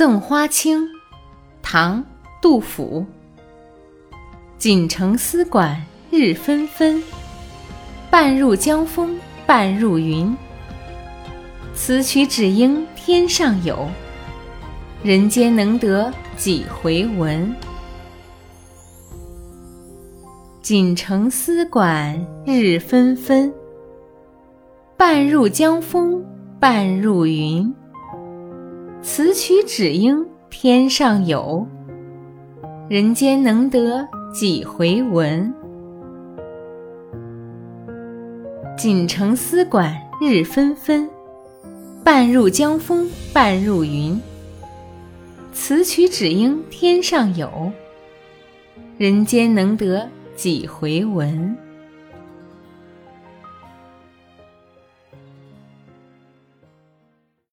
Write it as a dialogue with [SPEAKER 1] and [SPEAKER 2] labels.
[SPEAKER 1] 赠花卿，唐·杜甫。锦城丝管日纷纷，半入江风半入云。此曲只应天上有，人间能得几回闻？锦城丝管日纷纷，半入江风半入云。此曲只应天上有，人间能得几回闻？锦城丝管日纷纷，半入江风半入云。此曲只应天上有，人间能得几回闻？